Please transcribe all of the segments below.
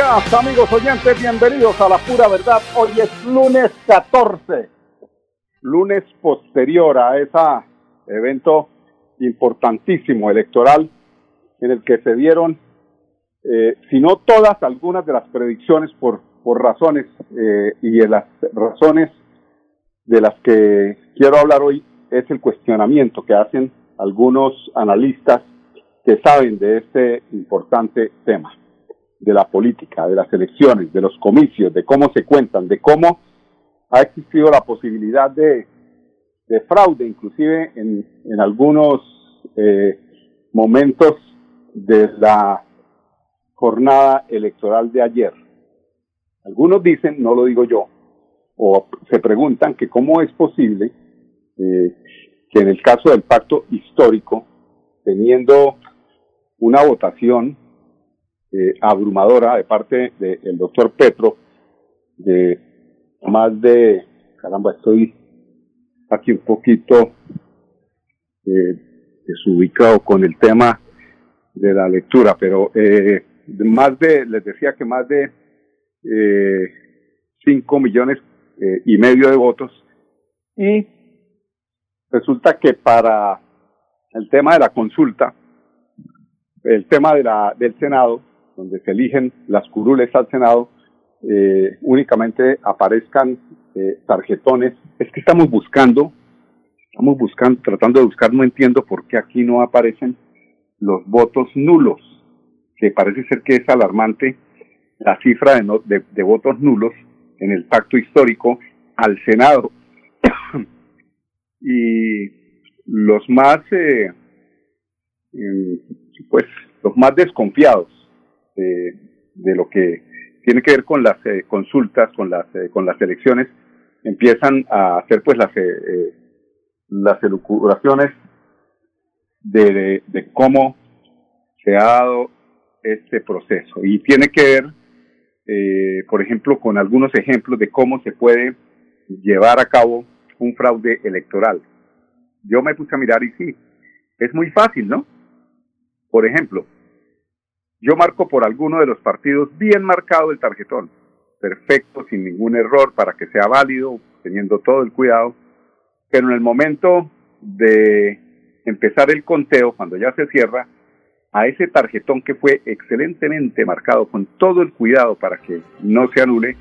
Amigos oyentes, bienvenidos a la pura verdad. Hoy es lunes 14, lunes posterior a ese evento importantísimo electoral en el que se dieron, eh, si no todas, algunas de las predicciones por, por razones eh, y de las razones de las que quiero hablar hoy es el cuestionamiento que hacen algunos analistas que saben de este importante tema de la política, de las elecciones, de los comicios, de cómo se cuentan, de cómo ha existido la posibilidad de, de fraude, inclusive en, en algunos eh, momentos de la jornada electoral de ayer. Algunos dicen, no lo digo yo, o se preguntan que cómo es posible eh, que en el caso del pacto histórico, teniendo una votación eh, abrumadora de parte del doctor Petro, de más de, caramba, estoy aquí un poquito eh, desubicado con el tema de la lectura, pero eh, más de, les decía que más de eh, 5 millones eh, y medio de votos. Y resulta que para el tema de la consulta, el tema de la, del Senado, donde se eligen las curules al Senado, eh, únicamente aparezcan eh, tarjetones. Es que estamos buscando, estamos buscando, tratando de buscar, no entiendo por qué aquí no aparecen los votos nulos, que parece ser que es alarmante la cifra de, de, de votos nulos en el pacto histórico al Senado. y los más, eh, pues, los más desconfiados eh, de lo que tiene que ver con las eh, consultas, con las eh, con las elecciones, empiezan a hacer pues las eh, las elucubraciones de, de, de, cómo se ha dado este proceso y tiene que ver, eh, por ejemplo, con algunos ejemplos de cómo se puede llevar a cabo un fraude electoral. Yo me puse a mirar y sí, es muy fácil, ¿no? Por ejemplo, yo marco por alguno de los partidos bien marcado el tarjetón, perfecto, sin ningún error, para que sea válido, teniendo todo el cuidado, pero en el momento de empezar el conteo, cuando ya se cierra, a ese tarjetón que fue excelentemente marcado con todo el cuidado para que no se anule,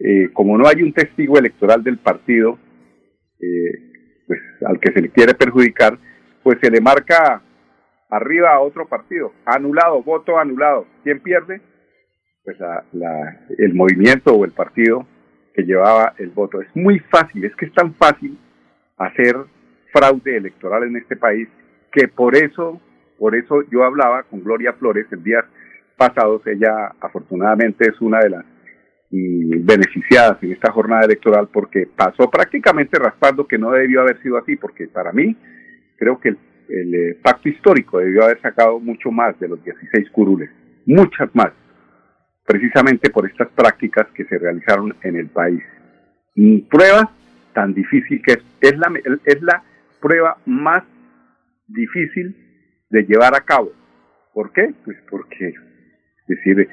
eh, como no hay un testigo electoral del partido, eh, pues al que se le quiere perjudicar, pues se le marca arriba a otro partido, anulado, voto anulado. ¿Quién pierde? Pues la, la, el movimiento o el partido que llevaba el voto. Es muy fácil, es que es tan fácil hacer fraude electoral en este país que por eso, por eso yo hablaba con Gloria Flores el día pasado, ella afortunadamente es una de las y beneficiadas en esta jornada electoral porque pasó prácticamente raspando que no debió haber sido así, porque para mí creo que el el eh, pacto histórico debió haber sacado mucho más de los 16 curules, muchas más, precisamente por estas prácticas que se realizaron en el país. Prueba tan difícil que es, es la, es la prueba más difícil de llevar a cabo. ¿Por qué? Pues porque, es decir,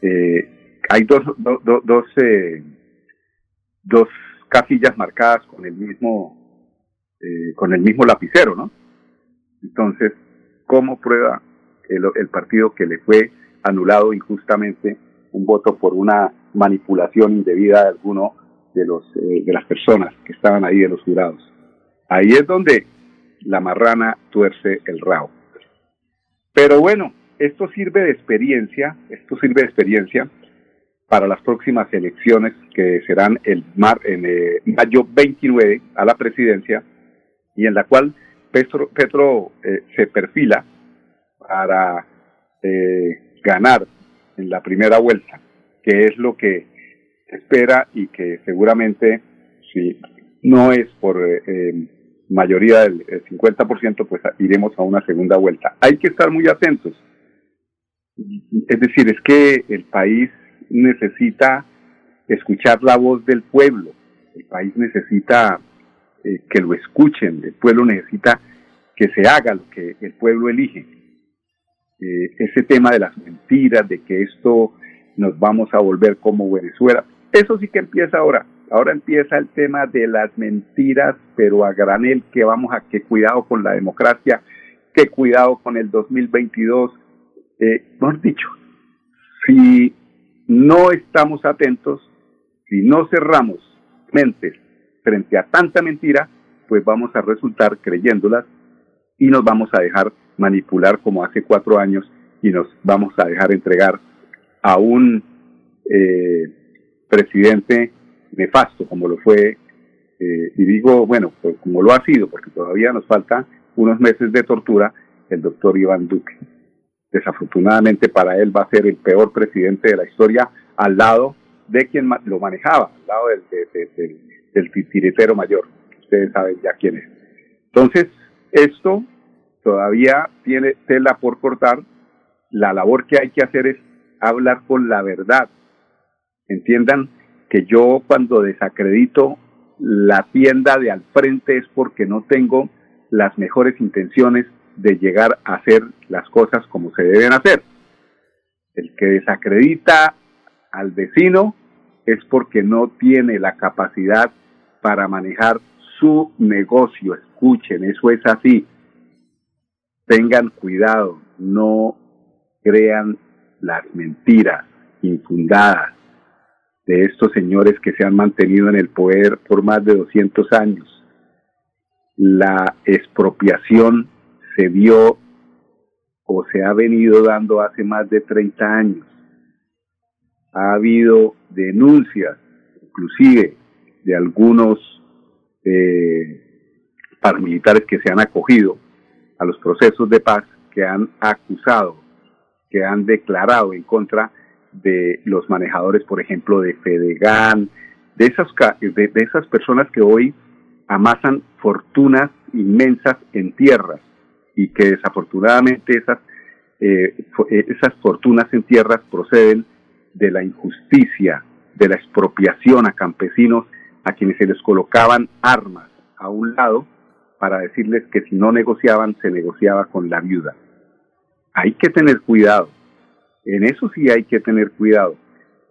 eh, hay dos, do, do, dos, eh, dos casillas marcadas con el mismo, eh, con el mismo lapicero, ¿no? Entonces, ¿cómo prueba el, el partido que le fue anulado injustamente un voto por una manipulación indebida de alguno de los eh, de las personas que estaban ahí de los jurados. Ahí es donde la marrana tuerce el rabo. Pero bueno, esto sirve de experiencia, esto sirve de experiencia para las próximas elecciones que serán el mar, en eh, mayo 29 a la presidencia y en la cual Petro, Petro eh, se perfila para eh, ganar en la primera vuelta, que es lo que espera y que seguramente si no es por mayoría del 50%, pues iremos a una segunda vuelta. Hay que estar muy atentos. Es decir, es que el país necesita escuchar la voz del pueblo, el país necesita eh, que lo escuchen, el pueblo necesita que se haga lo que el pueblo elige. Eh, ese tema de las mentiras, de que esto nos vamos a volver como Venezuela, eso sí que empieza ahora. Ahora empieza el tema de las mentiras, pero a granel, que vamos a que cuidado con la democracia, que cuidado con el 2022. Eh, dicho, si no estamos atentos, si no cerramos mentes frente a tanta mentira, pues vamos a resultar creyéndolas y nos vamos a dejar manipular como hace cuatro años y nos vamos a dejar entregar a un eh, presidente nefasto como lo fue, eh, y digo, bueno, pues como lo ha sido, porque todavía nos falta unos meses de tortura, el doctor Iván Duque. Desafortunadamente para él va a ser el peor presidente de la historia al lado de quien lo manejaba, al lado del, titiritero mayor. Ustedes saben ya quién es. Entonces, esto todavía tiene tela por cortar. La labor que hay que hacer es hablar con la verdad. Entiendan que yo cuando desacredito la tienda de al frente es porque no tengo las mejores intenciones de llegar a hacer las cosas como se deben hacer. El que desacredita al vecino es porque no tiene la capacidad para manejar su negocio. Escuchen, eso es así. Tengan cuidado, no crean las mentiras infundadas de estos señores que se han mantenido en el poder por más de 200 años. La expropiación se dio o se ha venido dando hace más de 30 años. Ha habido denuncias, inclusive de algunos eh, paramilitares que se han acogido a los procesos de paz, que han acusado, que han declarado en contra de los manejadores, por ejemplo, de Fedegan, de esas, de, esas personas que hoy amasan fortunas inmensas en tierras y que desafortunadamente esas, eh, eh, esas fortunas en tierras proceden de la injusticia, de la expropiación a campesinos a quienes se les colocaban armas a un lado para decirles que si no negociaban se negociaba con la viuda. Hay que tener cuidado, en eso sí hay que tener cuidado,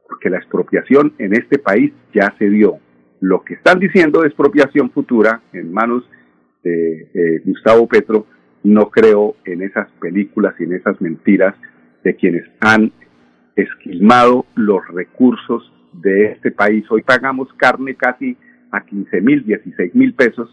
porque la expropiación en este país ya se dio. Lo que están diciendo de expropiación futura en manos de Gustavo Petro, no creo en esas películas y en esas mentiras de quienes han esquilmado los recursos de este país. Hoy pagamos carne casi a 15 mil, 16 mil pesos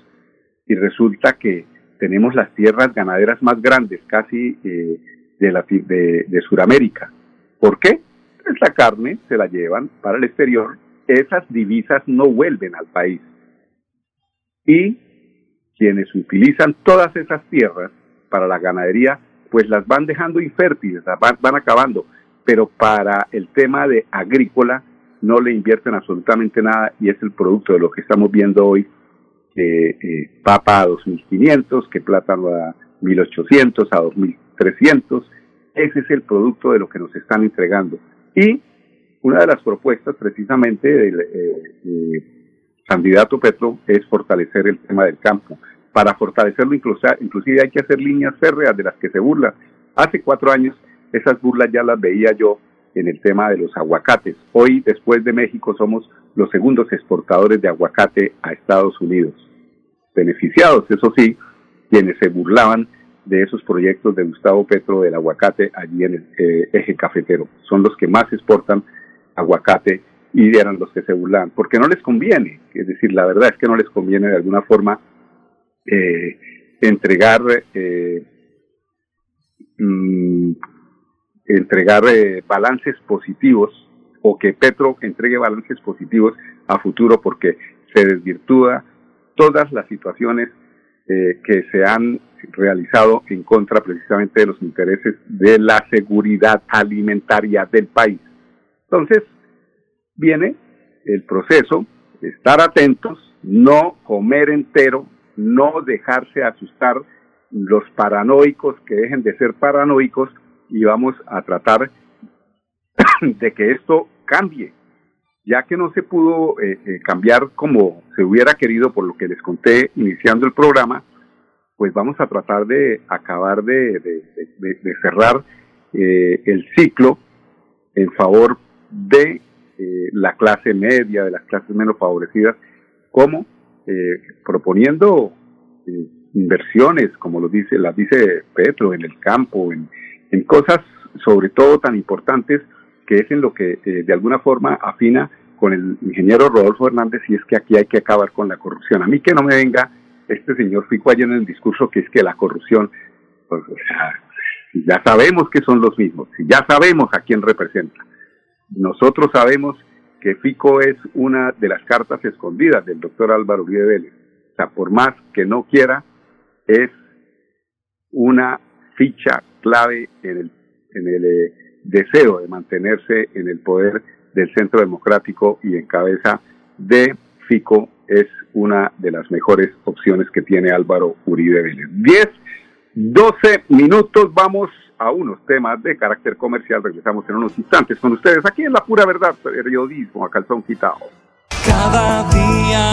y resulta que tenemos las tierras ganaderas más grandes, casi eh, de, la, de, de Sudamérica. ¿Por qué? Pues la carne se la llevan para el exterior, esas divisas no vuelven al país. Y quienes utilizan todas esas tierras para la ganadería, pues las van dejando infértiles, van, van acabando, pero para el tema de agrícola no le invierten absolutamente nada y es el producto de lo que estamos viendo hoy, que eh, papa a 2.500, que plátano a 1.800, a 2.000 300. Ese es el producto de lo que nos están entregando. Y una de las propuestas precisamente del eh, candidato Petro es fortalecer el tema del campo. Para fortalecerlo inclusive hay que hacer líneas férreas de las que se burla. Hace cuatro años esas burlas ya las veía yo en el tema de los aguacates. Hoy, después de México, somos los segundos exportadores de aguacate a Estados Unidos. Beneficiados, eso sí, quienes se burlaban de esos proyectos de Gustavo Petro del aguacate allí en el eh, eje cafetero. Son los que más exportan aguacate y eran los que se burlaban, porque no les conviene, es decir, la verdad es que no les conviene de alguna forma eh, entregar eh, mm, entregar eh, balances positivos o que Petro entregue balances positivos a futuro porque se desvirtúa todas las situaciones eh, que se han realizado en contra precisamente de los intereses de la seguridad alimentaria del país. Entonces, viene el proceso, estar atentos, no comer entero, no dejarse asustar los paranoicos que dejen de ser paranoicos y vamos a tratar de que esto cambie, ya que no se pudo eh, eh, cambiar como se hubiera querido por lo que les conté iniciando el programa, pues vamos a tratar de acabar de, cerrar eh, el ciclo en favor de la clase media, de las clases menos favorecidas, como proponiendo inversiones, como lo dice, las dice Petro, en el campo, en, en cosas sobre todo tan importantes que es en lo que eh, de alguna forma afina con el ingeniero Rodolfo Hernández y es que aquí hay que acabar con la corrupción. A mí que no me venga este señor Fico ayer en el discurso que es que la corrupción, pues, ya sabemos que son los mismos, ya sabemos a quién representa. Nosotros sabemos que Fico es una de las cartas escondidas del doctor Álvaro Uribe Vélez. O sea, por más que no quiera, es una ficha clave en el, en el eh, deseo de mantenerse en el poder del centro democrático y en cabeza de Fico es una de las mejores opciones que tiene Álvaro Uribe Vélez. 10, 12 minutos, vamos a unos temas de carácter comercial. Regresamos en unos instantes con ustedes aquí en La Pura Verdad, periodismo a calzón quitado. Cada día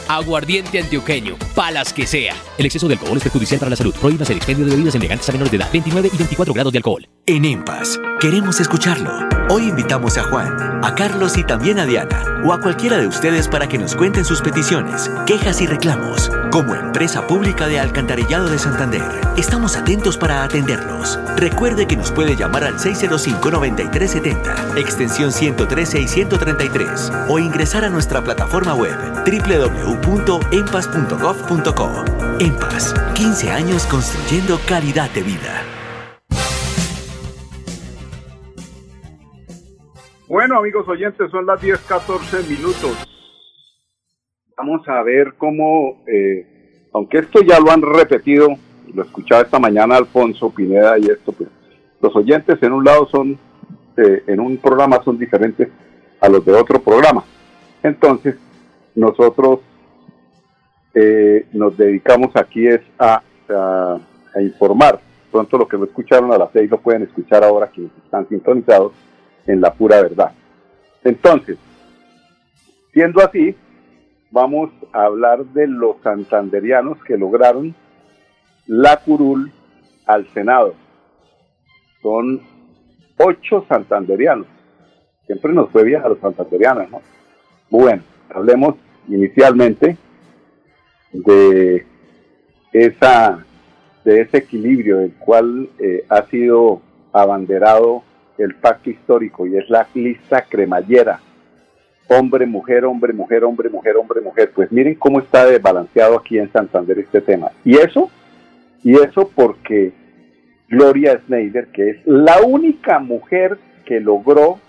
Aguardiente antioqueño, palas que sea. El exceso de alcohol es perjudicial para la salud. Prohíbas el expendio de bebidas elegantes a menores de edad, 29 y 24 grados de alcohol. En EMPAS, queremos escucharlo. Hoy invitamos a Juan, a Carlos y también a Diana, o a cualquiera de ustedes para que nos cuenten sus peticiones, quejas y reclamos. Como empresa pública de Alcantarillado de Santander, estamos atentos para atenderlos. Recuerde que nos puede llamar al 605-9370, extensión 113 y 133, o ingresar a nuestra plataforma web www.empas.gov.co. Empas, 15 años construyendo calidad de vida. Bueno, amigos oyentes, son las 10, 14 minutos. Vamos a ver cómo, eh, aunque esto ya lo han repetido, lo escuchaba esta mañana Alfonso Pineda y esto, pues los oyentes en un lado son, eh, en un programa son diferentes a los de otro programa. Entonces, nosotros eh, nos dedicamos aquí es a, informar. Pronto lo que no escucharon a las seis lo pueden escuchar ahora quienes están sintonizados en la pura verdad. Entonces, siendo así, vamos a hablar de los santanderianos que lograron la curul al Senado. Son ocho santanderianos. Siempre nos fue bien a los santanderianos, ¿no? Bueno, hablemos inicialmente de esa, de ese equilibrio del cual eh, ha sido abanderado el pacto histórico y es la lista cremallera. Hombre, mujer, hombre, mujer, hombre, mujer, hombre, mujer. Pues miren cómo está desbalanceado aquí en Santander este tema. Y eso, y eso porque Gloria Schneider, que es la única mujer que logró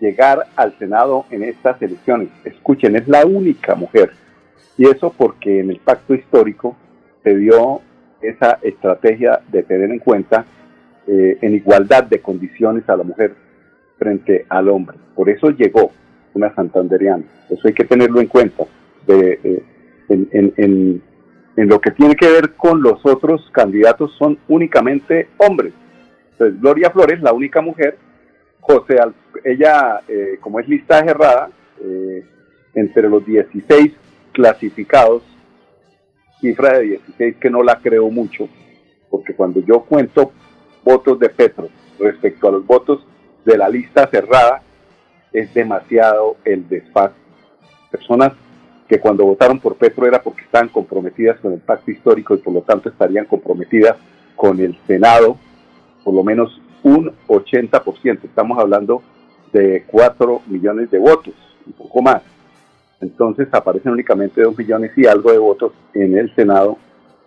llegar al Senado en estas elecciones. Escuchen, es la única mujer. Y eso porque en el pacto histórico se dio esa estrategia de tener en cuenta eh, en igualdad de condiciones a la mujer frente al hombre. Por eso llegó una santanderiana. Eso hay que tenerlo en cuenta. Eh, en, lo que tiene que ver con los otros candidatos son únicamente hombres. Entonces, Gloria Flores, la única mujer, José, ella, eh, como es lista cerrada, entre los 16 clasificados, cifra de 16 que no la creo mucho, porque cuando yo cuento votos de Petro respecto a los votos de la lista cerrada, es demasiado el desfase. Personas que cuando votaron por Petro era porque estaban comprometidas con el pacto histórico y por lo tanto estarían comprometidas con el Senado, por lo menos un 80%. Estamos hablando de 4 millones de votos, un poco más. Entonces aparecen únicamente 2 millones y algo de votos en el Senado.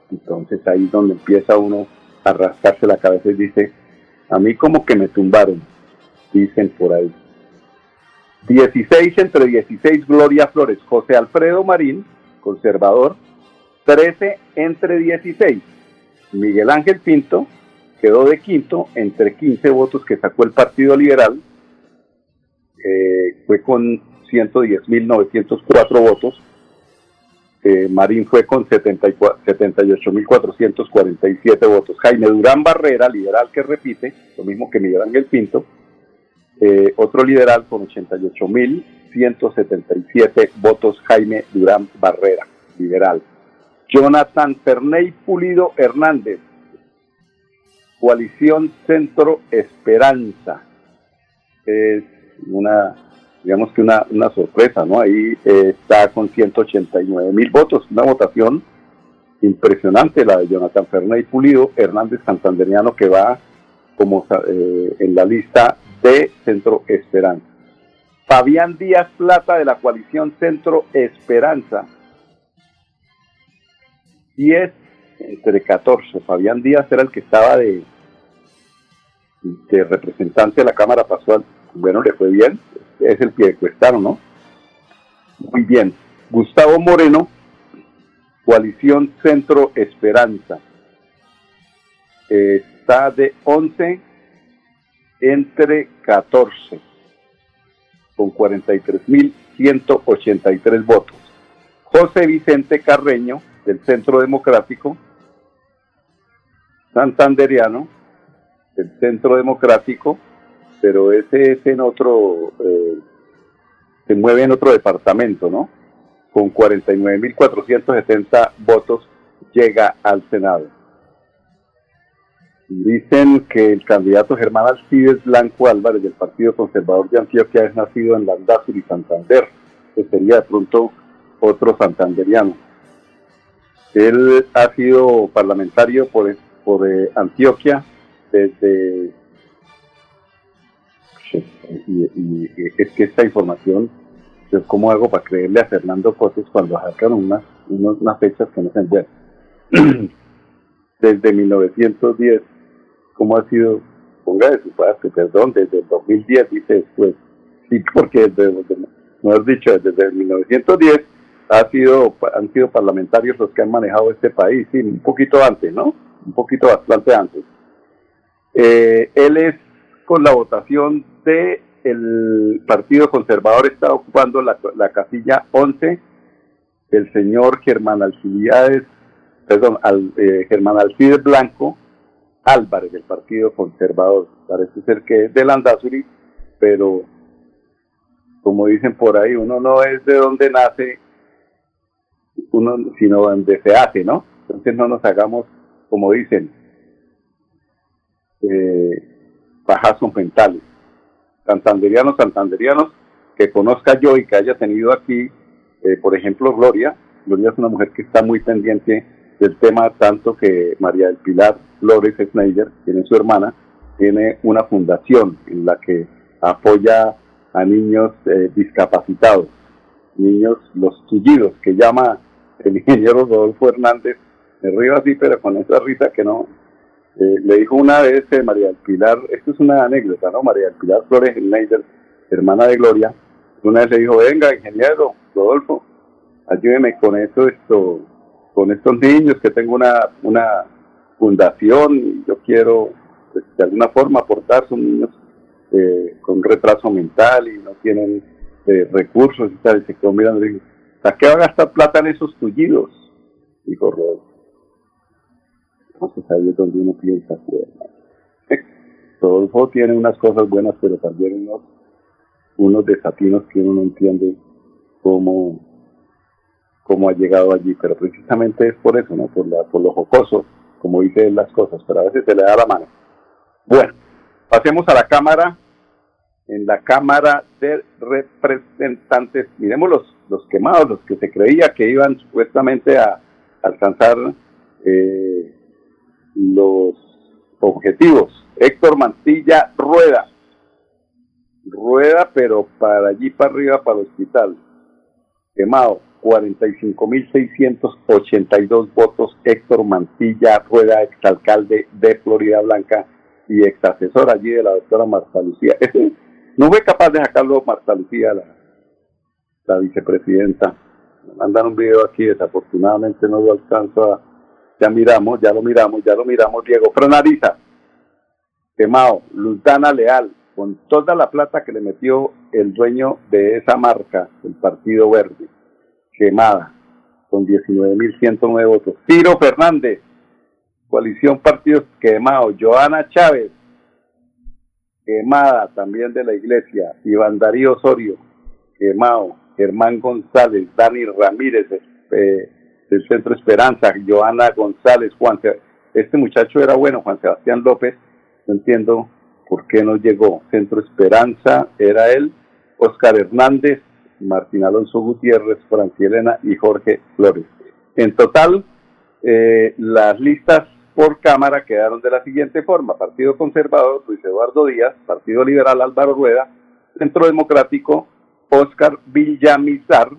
Entonces ahí es donde empieza uno a rascarse la cabeza y dice, a mí como que me tumbaron, dicen por ahí. 16 entre 16 Gloria Flores, José Alfredo Marín, conservador, 13 entre 16. Miguel Ángel Pinto quedó de quinto entre 15 votos que sacó el Partido Liberal, eh, fue con 110.904 votos. Eh, Marín fue con 78.447 votos. Jaime Durán Barrera, liberal que repite, lo mismo que Miguel Ángel Pinto, eh, otro liberal con 88.177 votos, Jaime Durán Barrera, liberal. Jonathan Ferney Pulido Hernández, coalición Centro Esperanza. Es una digamos que una, una sorpresa, ¿no? Ahí eh, está con 189 mil votos, una votación impresionante la de Jonathan Fernández Pulido, Hernández Santanderiano, que va como eh, en la lista de Centro Esperanza. Fabián Díaz Plata de la coalición Centro Esperanza. 10 entre 14. Fabián Díaz era el que estaba de, de representante de la Cámara, pasó bueno, le fue bien, es el que cuestaron, ¿no? Muy bien. Gustavo Moreno, Coalición Centro Esperanza. está de 11 entre 14, con 43.183 votos. José Vicente Carreño, del Centro Democrático, Santanderiano, del Centro Democrático, pero ese es en otro, eh, se mueve en otro departamento, ¿no? Con 49.470 votos llega al Senado. Dicen que el candidato Germán Alcides Blanco Álvarez del Partido Conservador de Antioquia es nacido en Landazur Santander, que sería de pronto otro santanderiano. Él ha sido parlamentario por, por eh, Antioquia desde y, es que esta información, yo cómo hago para creerle a Fernando Cotes cuando sacan unas, unas fechas que no se buenas. desde 1910, ¿cómo ha sido? Ponga de su parte, perdón, desde el 2010 dice después. Sí, porque desde, has dicho, desde 1910 ha sido, han sido parlamentarios los que han manejado este país, sí, un poquito antes, ¿no? Un poquito bastante antes. Eh, él es con la votación de el Partido Conservador está ocupando la, casilla 11 el señor Germán Alcides, perdón, al, eh, Germán Alcides Blanco Álvarez del Partido Conservador. Parece ser que es de Landazuri, pero como dicen por ahí, uno no es de donde nace, uno, sino donde se hace, ¿no? Entonces no nos hagamos, como dicen, eh, mentales. Santanderianos, santanderianos, que conozca yo y que haya tenido aquí, eh, por ejemplo, Gloria. Gloria es una mujer que está muy pendiente del tema, tanto que María del Pilar Flores Schneider, tiene su hermana, tiene una fundación en la que apoya a niños eh, discapacitados, niños los tullidos, que llama el ingeniero Rodolfo Hernández, me río así, pero con esa risa que no. Eh, le dijo una vez eh, María del Pilar, esto es una anécdota, ¿no? María del Pilar Flores Schneider, hermana de Gloria, una vez le dijo, venga, ingeniero Rodolfo, ayúdeme con esto, esto, con estos niños, que tengo una, una fundación y yo quiero pues, de alguna forma aportar, son niños eh, con retraso mental y no tienen eh, recursos y tal, y se quedó mirando y dijo, ¿a qué va a gastar plata en esos tullidos? Dijo Rodolfo. Entonces ahí es donde uno piensa, Rodolfo tiene unas cosas buenas, pero también unos, unos desatinos que uno no entiende cómo, cómo ha llegado allí, pero precisamente es por eso, ¿no? Por, la, por lo jocoso, como dice las cosas, pero a veces se le da la mano. Bueno, pasemos a la Cámara. En la Cámara de Representantes, miremos los, los quemados, los que se creía que iban supuestamente a alcanzar eh, los objetivos. Héctor Mantilla Rueda. Rueda, pero para allí para arriba, para el hospital. Quemado. 45.682 votos. Héctor Mantilla Rueda, exalcalde de Florida Blanca y exasesor allí de la doctora Marta Lucía. no fue capaz de sacarlo Marta Lucía, la, la vicepresidenta. Me mandan un video aquí, desafortunadamente no lo alcanzo a... Ya miramos, ya lo miramos, ya lo miramos. Diego Frenariza, quemado. Lutana Leal, con toda la plata que le metió el dueño de esa marca, el Partido Verde, quemada, con 19.109 votos. Tiro Fernández, coalición partidos quemado. Joana Chávez, quemada también de la iglesia. Iván Darío Osorio, quemado. Germán González, Dani Ramírez, eh, del Centro Esperanza, Joana González, Juan. Este muchacho era bueno, Juan Sebastián López, no entiendo por qué no llegó. Centro Esperanza era él, Oscar Hernández, Martín Alonso Gutiérrez, Francielena y Jorge Flores. En total, eh, las listas por Cámara quedaron de la siguiente forma. Partido Conservador, Luis Eduardo Díaz, Partido Liberal Álvaro Rueda, Centro Democrático, Oscar Villamizar.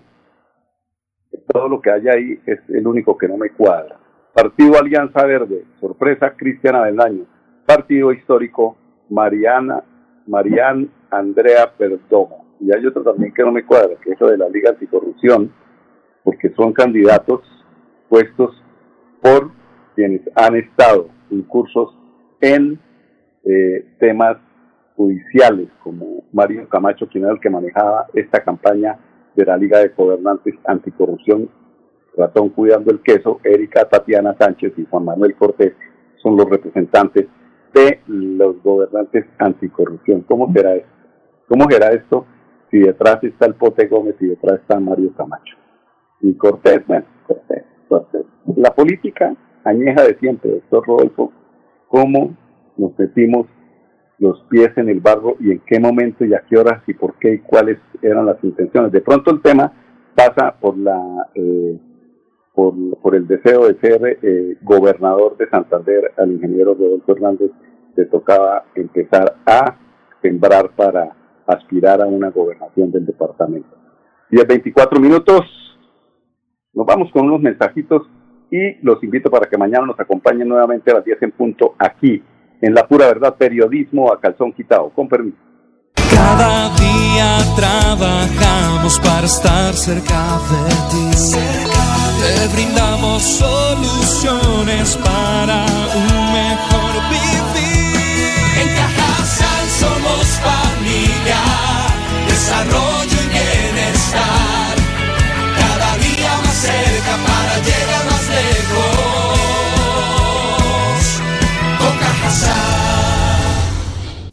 Todo lo que hay ahí es el único que no me cuadra. Partido Alianza Verde, sorpresa, Cristian Avendaño. Partido Histórico, Mariana, Marian Andrea Perdomo. Y hay otro también que no me cuadra, que es lo de la Liga Anticorrupción, porque son candidatos puestos por quienes han estado incursos en eh, temas judiciales, como Mario Camacho, quien era el que manejaba esta campaña de la Liga de Gobernantes Anticorrupción, Ratón Cuidando el Queso, Erika Tatiana Sánchez y Juan Manuel Cortés son los representantes de los gobernantes anticorrupción. ¿Cómo será esto? ¿Cómo será esto si detrás está el Pote Gómez y detrás está Mario Camacho? Y Cortés, bueno, Cortés, Cortés. La política añeja de siempre, doctor Rodolfo, cómo nos metimos los pies en el barro y en qué momento y a qué horas y por qué y cuáles eran las intenciones. De pronto el tema pasa por la eh, por, el deseo de ser eh, gobernador de Santander al ingeniero Rodolfo Hernández le tocaba empezar a sembrar para aspirar a una gobernación del departamento. Y 24 minutos, nos vamos con unos mensajitos y los invito para que mañana nos acompañen nuevamente a las 10 en punto aquí en La Pura Verdad Periodismo a Calzón Quitado. Con permiso. Cada día trabajamos para estar cerca de ti. Te brindamos soluciones para un mejor vivir. En Cajasal somos familia, desarrollo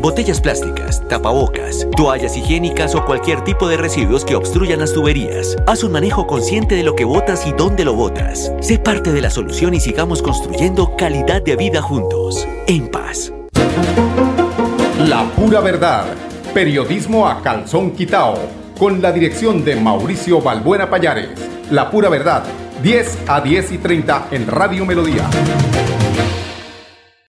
botellas plásticas, tapabocas, toallas higiénicas o cualquier tipo de residuos que obstruyan las tuberías. Haz un manejo consciente de lo que botas y dónde lo botas. Sé parte de la solución y sigamos construyendo calidad de vida juntos. En paz. La pura verdad. Periodismo a calzón quitao. Con la dirección de Mauricio Balbuena Payares. La pura verdad. 10 a 10 y 30 en Radio Melodía.